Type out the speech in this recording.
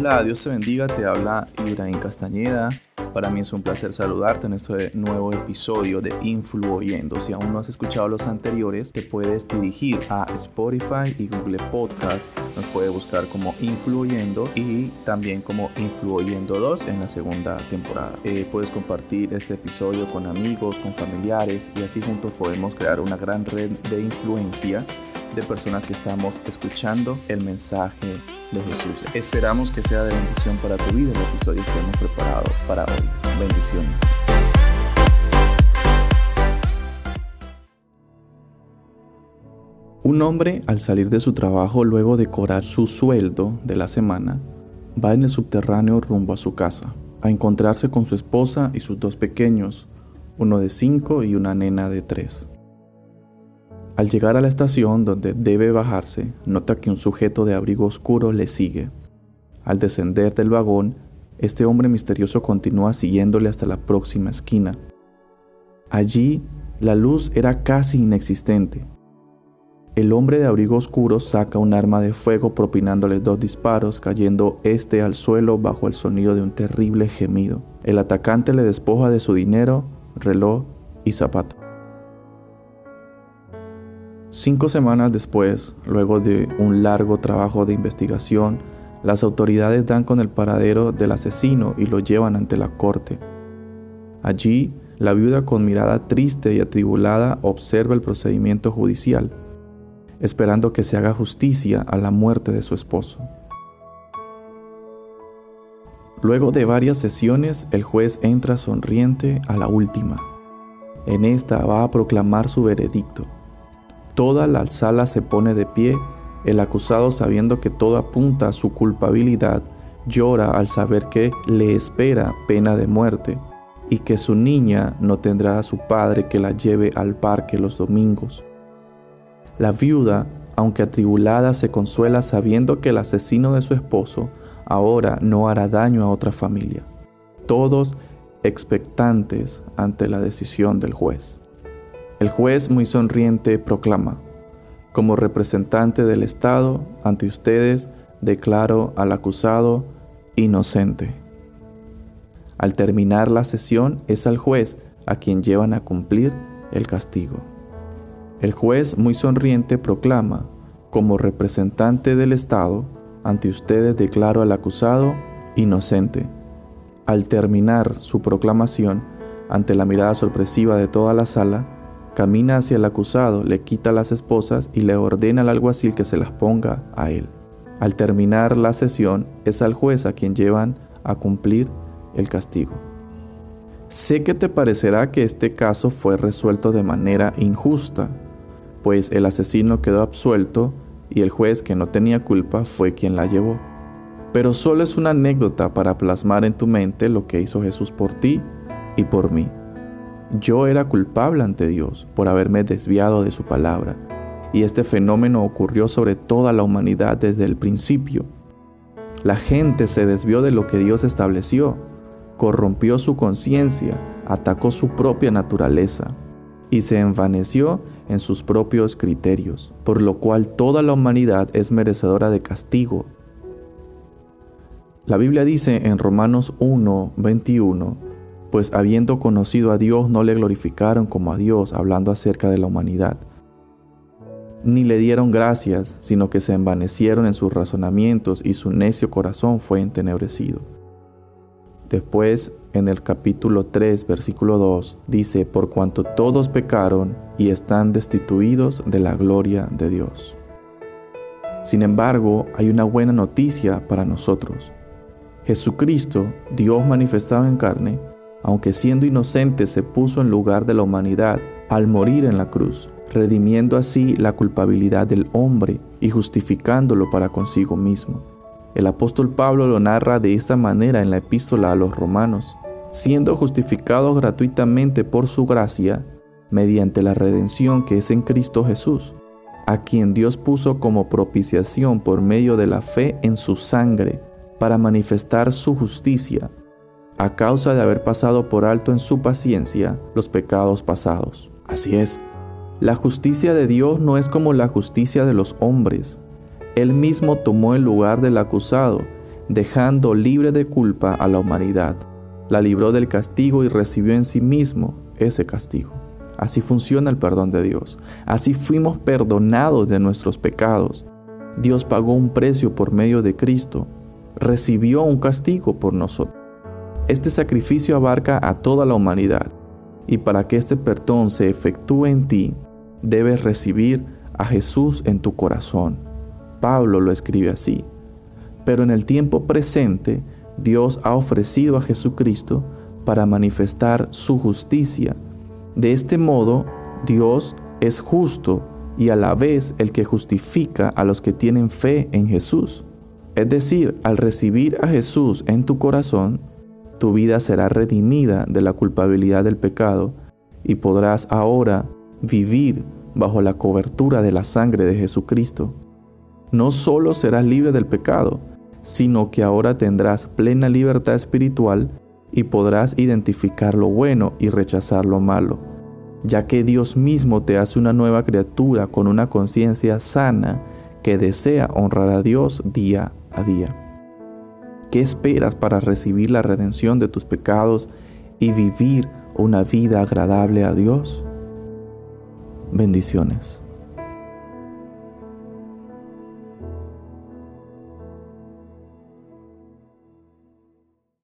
Hola, Dios te bendiga, te habla Ibrahim Castañeda. Para mí es un placer saludarte en este nuevo episodio de Influyendo. Si aún no has escuchado los anteriores, te puedes dirigir a Spotify y Google Podcast. Nos puedes buscar como Influyendo y también como Influyendo 2 en la segunda temporada. Eh, puedes compartir este episodio con amigos, con familiares y así juntos podemos crear una gran red de influencia de personas que estamos escuchando el mensaje de Jesús. Esperamos que sea de bendición para tu vida el episodio que hemos preparado para hoy. Bendiciones. Un hombre al salir de su trabajo luego de cobrar su sueldo de la semana, va en el subterráneo rumbo a su casa, a encontrarse con su esposa y sus dos pequeños, uno de cinco y una nena de tres. Al llegar a la estación donde debe bajarse, nota que un sujeto de abrigo oscuro le sigue. Al descender del vagón, este hombre misterioso continúa siguiéndole hasta la próxima esquina. Allí, la luz era casi inexistente. El hombre de abrigo oscuro saca un arma de fuego propinándole dos disparos, cayendo este al suelo bajo el sonido de un terrible gemido. El atacante le despoja de su dinero, reloj y zapato. Cinco semanas después, luego de un largo trabajo de investigación, las autoridades dan con el paradero del asesino y lo llevan ante la corte. Allí, la viuda con mirada triste y atribulada observa el procedimiento judicial, esperando que se haga justicia a la muerte de su esposo. Luego de varias sesiones, el juez entra sonriente a la última. En esta va a proclamar su veredicto. Toda la sala se pone de pie, el acusado sabiendo que todo apunta a su culpabilidad, llora al saber que le espera pena de muerte y que su niña no tendrá a su padre que la lleve al parque los domingos. La viuda, aunque atribulada, se consuela sabiendo que el asesino de su esposo ahora no hará daño a otra familia. Todos expectantes ante la decisión del juez. El juez muy sonriente proclama, como representante del Estado ante ustedes, declaro al acusado inocente. Al terminar la sesión es al juez a quien llevan a cumplir el castigo. El juez muy sonriente proclama, como representante del Estado, ante ustedes declaro al acusado inocente. Al terminar su proclamación, ante la mirada sorpresiva de toda la sala, camina hacia el acusado, le quita las esposas y le ordena al alguacil que se las ponga a él. Al terminar la sesión, es al juez a quien llevan a cumplir el castigo. Sé que te parecerá que este caso fue resuelto de manera injusta, pues el asesino quedó absuelto y el juez que no tenía culpa fue quien la llevó. Pero solo es una anécdota para plasmar en tu mente lo que hizo Jesús por ti y por mí. Yo era culpable ante Dios por haberme desviado de su palabra, y este fenómeno ocurrió sobre toda la humanidad desde el principio. La gente se desvió de lo que Dios estableció, corrompió su conciencia, atacó su propia naturaleza y se envaneció en sus propios criterios, por lo cual toda la humanidad es merecedora de castigo. La Biblia dice en Romanos 1, 21, pues habiendo conocido a Dios no le glorificaron como a Dios, hablando acerca de la humanidad. Ni le dieron gracias, sino que se envanecieron en sus razonamientos y su necio corazón fue entenebrecido. Después, en el capítulo 3, versículo 2, dice, por cuanto todos pecaron y están destituidos de la gloria de Dios. Sin embargo, hay una buena noticia para nosotros. Jesucristo, Dios manifestado en carne, aunque siendo inocente se puso en lugar de la humanidad al morir en la cruz, redimiendo así la culpabilidad del hombre y justificándolo para consigo mismo. El apóstol Pablo lo narra de esta manera en la epístola a los romanos, siendo justificado gratuitamente por su gracia, mediante la redención que es en Cristo Jesús, a quien Dios puso como propiciación por medio de la fe en su sangre, para manifestar su justicia a causa de haber pasado por alto en su paciencia los pecados pasados. Así es, la justicia de Dios no es como la justicia de los hombres. Él mismo tomó el lugar del acusado, dejando libre de culpa a la humanidad. La libró del castigo y recibió en sí mismo ese castigo. Así funciona el perdón de Dios. Así fuimos perdonados de nuestros pecados. Dios pagó un precio por medio de Cristo. Recibió un castigo por nosotros. Este sacrificio abarca a toda la humanidad. Y para que este perdón se efectúe en ti, debes recibir a Jesús en tu corazón. Pablo lo escribe así. Pero en el tiempo presente, Dios ha ofrecido a Jesucristo para manifestar su justicia de este modo, Dios es justo y a la vez el que justifica a los que tienen fe en Jesús. Es decir, al recibir a Jesús en tu corazón, tu vida será redimida de la culpabilidad del pecado y podrás ahora vivir bajo la cobertura de la sangre de Jesucristo. No solo serás libre del pecado, sino que ahora tendrás plena libertad espiritual y podrás identificar lo bueno y rechazar lo malo, ya que Dios mismo te hace una nueva criatura con una conciencia sana que desea honrar a Dios día a día. ¿Qué esperas para recibir la redención de tus pecados y vivir una vida agradable a Dios? Bendiciones.